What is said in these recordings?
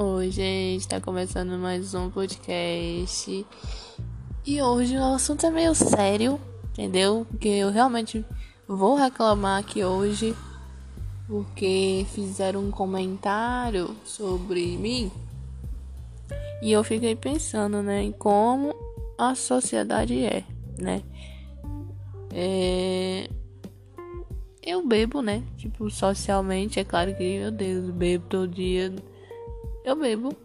Oi, gente, tá começando mais um podcast. E hoje o assunto é meio sério, entendeu? Porque eu realmente vou reclamar aqui hoje porque fizeram um comentário sobre mim. E eu fiquei pensando, né, em como a sociedade é, né? É... Eu bebo, né? Tipo, socialmente, é claro que, meu Deus, bebo todo dia eu bebo.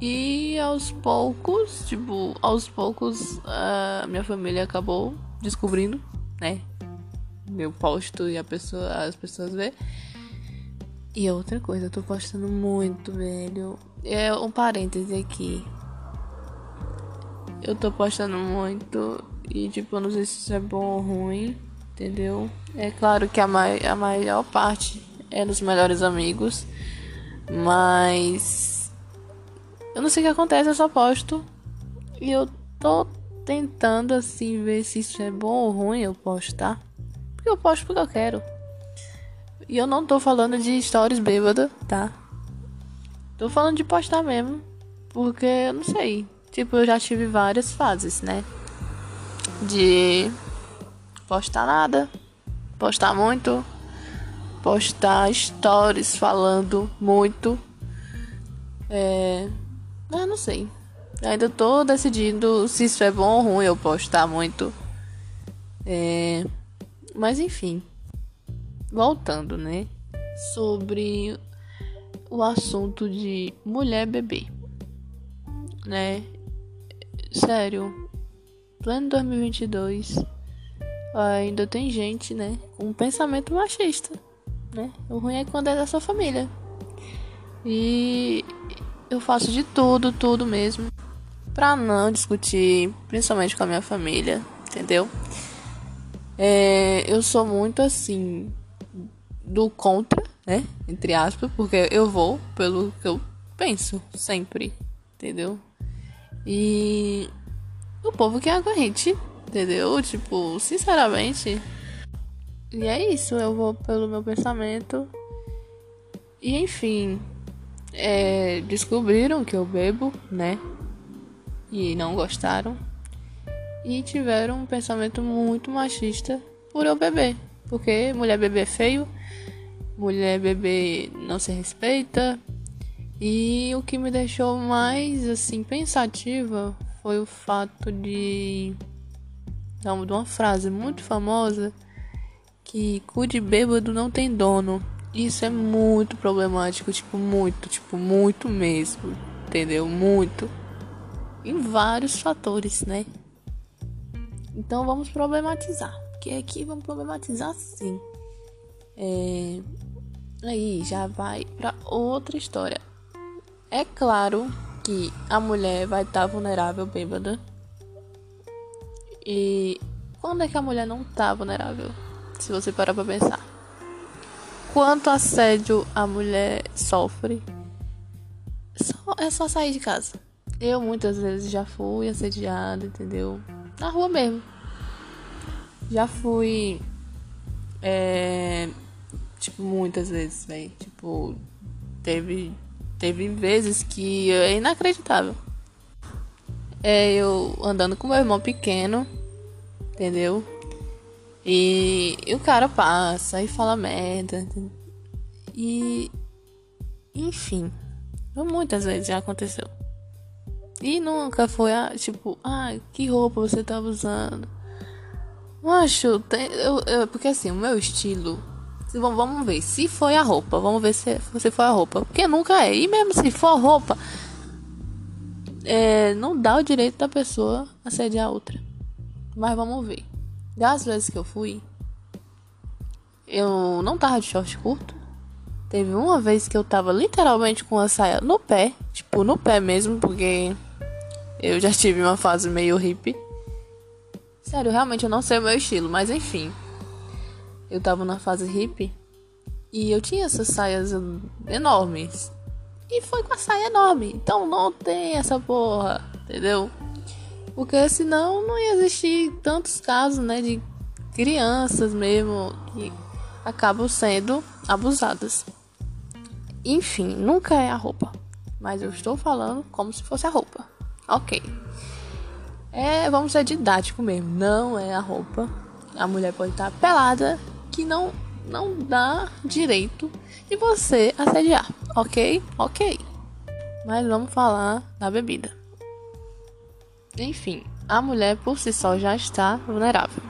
E aos poucos, tipo, aos poucos, a minha família acabou descobrindo, né? Meu posto e pessoa, as pessoas vê. E outra coisa, eu tô postando muito, velho. É um parêntese aqui. Eu tô postando muito e, tipo, eu não sei se isso é bom ou ruim, entendeu? É claro que a, mai a maior parte é dos melhores amigos. Mas eu não sei o que acontece, eu só posto. E eu tô tentando assim ver se isso é bom ou ruim eu postar. Porque eu posto porque eu quero. E eu não tô falando de stories bêbada, tá? Tô falando de postar mesmo. Porque eu não sei. Tipo, eu já tive várias fases, né? De postar nada, postar muito, postar stories falando muito. É. Ah, não sei. Ainda tô decidindo se isso é bom ou ruim eu postar muito. É. Mas enfim. Voltando, né? Sobre o assunto de mulher bebê. Né? Sério. Plano 2022. Ainda tem gente, né? Com um pensamento machista né? O ruim é quando é da sua família. E eu faço de tudo, tudo mesmo, pra não discutir, principalmente com a minha família, entendeu? É, eu sou muito assim do contra, né? Entre aspas, porque eu vou pelo que eu penso sempre, entendeu? E o povo que aguente, entendeu? Tipo, sinceramente, e é isso, eu vou pelo meu pensamento. E enfim, é, descobriram que eu bebo, né? E não gostaram. E tiveram um pensamento muito machista por eu beber. Porque mulher beber é feio, mulher beber não se respeita. E o que me deixou mais assim pensativa foi o fato de. de uma frase muito famosa que cu de bêbado não tem dono. Isso é muito problemático, tipo, muito, tipo, muito mesmo. Entendeu? Muito. Em vários fatores, né? Então vamos problematizar. Porque aqui vamos problematizar sim. É... Aí já vai para outra história. É claro que a mulher vai estar tá vulnerável bêbada. E quando é que a mulher não tá vulnerável? Se você parar pra pensar. Quanto assédio a mulher sofre, só, é só sair de casa. Eu muitas vezes já fui assediada, entendeu? Na rua mesmo. Já fui. É, tipo, muitas vezes, velho. Tipo, teve, teve vezes que é inacreditável. É eu andando com meu irmão pequeno, entendeu? E, e o cara passa e fala merda. E. Enfim. Muitas vezes já aconteceu. E nunca foi, ah, tipo, ah, que roupa você tava usando? Macho, tem, eu, eu, porque assim, o meu estilo. Se, vamos ver, se foi a roupa, vamos ver se, se foi a roupa. Porque nunca é. E mesmo se for a roupa, é, não dá o direito da pessoa assediar a outra. Mas vamos ver. Das vezes que eu fui, eu não tava de short curto. Teve uma vez que eu tava literalmente com a saia no pé, tipo no pé mesmo, porque eu já tive uma fase meio hippie. Sério, realmente eu não sei o meu estilo, mas enfim. Eu tava na fase hippie e eu tinha essas saias enormes. E foi com a saia enorme. Então não tem essa porra, entendeu? Porque senão não ia existir tantos casos, né, de crianças mesmo que acabam sendo abusadas. Enfim, nunca é a roupa. Mas eu estou falando como se fosse a roupa. Ok. É, vamos ser didático mesmo. Não é a roupa. A mulher pode estar pelada, que não não dá direito de você assediar, ok? Ok. Mas vamos falar da bebida. Enfim, a mulher por si só já está vulnerável.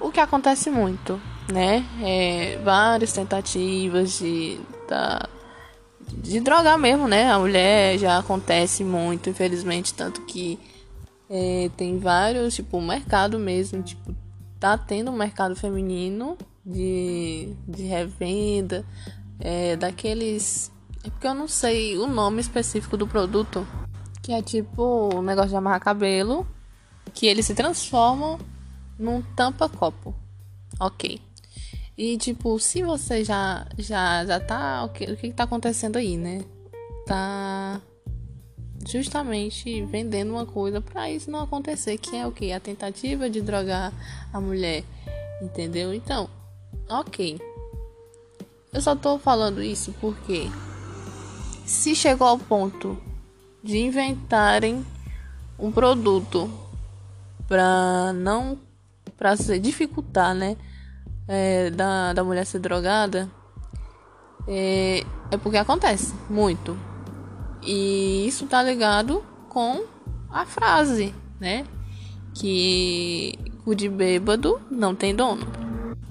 O que acontece muito, né? É, várias tentativas de, de drogar mesmo, né? A mulher já acontece muito, infelizmente, tanto que é, tem vários, tipo, mercado mesmo, tipo, tá tendo um mercado feminino de, de revenda, é, daqueles. É porque eu não sei o nome específico do produto, que é tipo um negócio de amarrar cabelo, que eles se transformam num tampa-copo. Ok. E tipo, se você já já já tá, o que o que tá acontecendo aí, né? Tá justamente vendendo uma coisa para isso não acontecer, que é o que a tentativa de drogar a mulher, entendeu? Então, OK. Eu só tô falando isso porque se chegou ao ponto de inventarem um produto para não para se dificultar, né, é, da, da mulher ser drogada, é, é porque acontece muito. E isso tá ligado com a frase, né? Que o de bêbado não tem dono.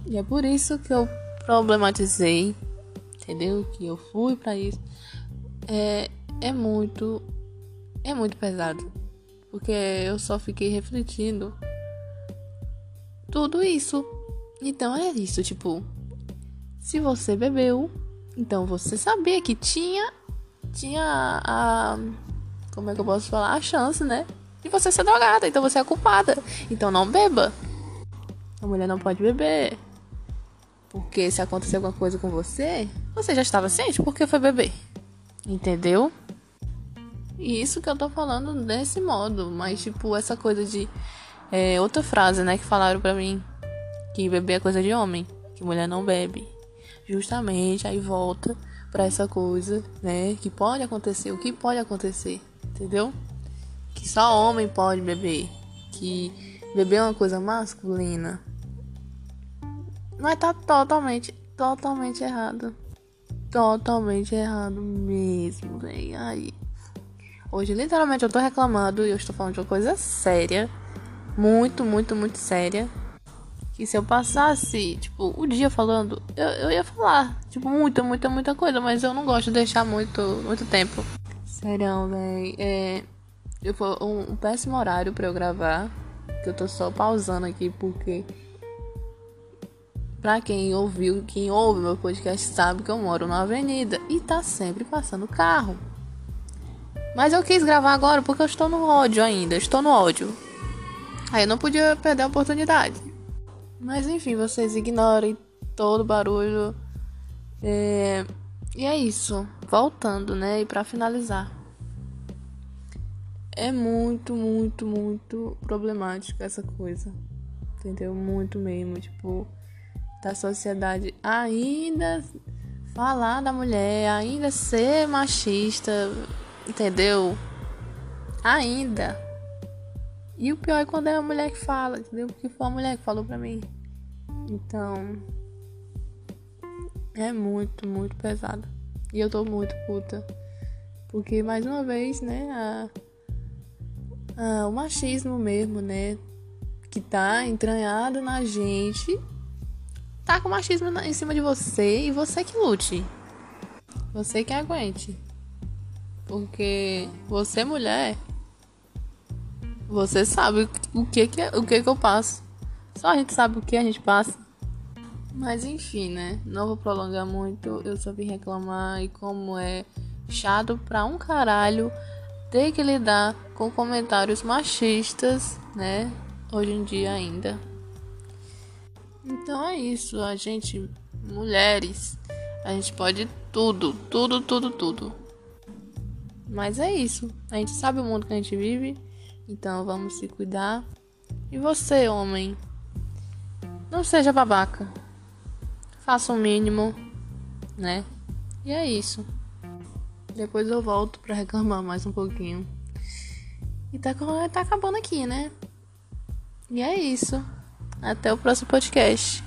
E é por isso que eu problematizei, entendeu? Que eu fui para isso. É, é muito é muito pesado. Porque eu só fiquei refletindo tudo isso. Então é isso, tipo, se você bebeu, então você sabia que tinha tinha a como é que eu posso falar? A chance, né? De você ser drogada, então você é culpada. Então não beba. A mulher não pode beber. Porque se acontecer alguma coisa com você, você já estava ciente porque foi beber. Entendeu? E isso que eu tô falando desse modo, mas tipo, essa coisa de. É, outra frase, né, que falaram pra mim. Que beber é coisa de homem, que mulher não bebe. Justamente, aí volta pra essa coisa, né, que pode acontecer, o que pode acontecer, entendeu? Que só homem pode beber. Que beber é uma coisa masculina. Mas tá totalmente, totalmente errado. Totalmente errado mesmo, velho. Aí. Hoje, literalmente, eu tô reclamando e eu estou falando de uma coisa séria. Muito, muito, muito séria. Que se eu passasse, tipo, o dia falando, eu, eu ia falar, tipo, muita, muita, muita coisa, mas eu não gosto de deixar muito, muito tempo. Sério, velho. É. Eu, foi um, um péssimo horário para eu gravar. Que eu tô só pausando aqui porque. Pra quem ouviu, quem ouve meu podcast sabe que eu moro na avenida e tá sempre passando carro. Mas eu quis gravar agora porque eu estou no ódio ainda, estou no ódio. Aí eu não podia perder a oportunidade. Mas enfim, vocês ignorem todo o barulho. É... E é isso. Voltando, né? E para finalizar. É muito, muito, muito problemática essa coisa. Entendeu? Muito mesmo. Tipo, da sociedade ainda falar da mulher, ainda ser machista Entendeu? Ainda. E o pior é quando é a mulher que fala, entendeu? Porque foi a mulher que falou pra mim. Então. É muito, muito pesado. E eu tô muito puta. Porque, mais uma vez, né? A, a, o machismo mesmo, né? Que tá entranhado na gente. Tá com machismo em cima de você e você que lute. Você que aguente. Porque você mulher, você sabe o que que, o que que eu passo. Só a gente sabe o que a gente passa. Mas enfim, né? Não vou prolongar muito. Eu só vim reclamar e como é chato pra um caralho ter que lidar com comentários machistas, né? Hoje em dia ainda. Então é isso, a gente, mulheres, a gente pode tudo, tudo, tudo, tudo. Mas é isso. A gente sabe o mundo que a gente vive. Então vamos se cuidar. E você, homem? Não seja babaca. Faça o mínimo, né? E é isso. Depois eu volto pra reclamar mais um pouquinho. E tá, tá acabando aqui, né? E é isso. Até o próximo podcast.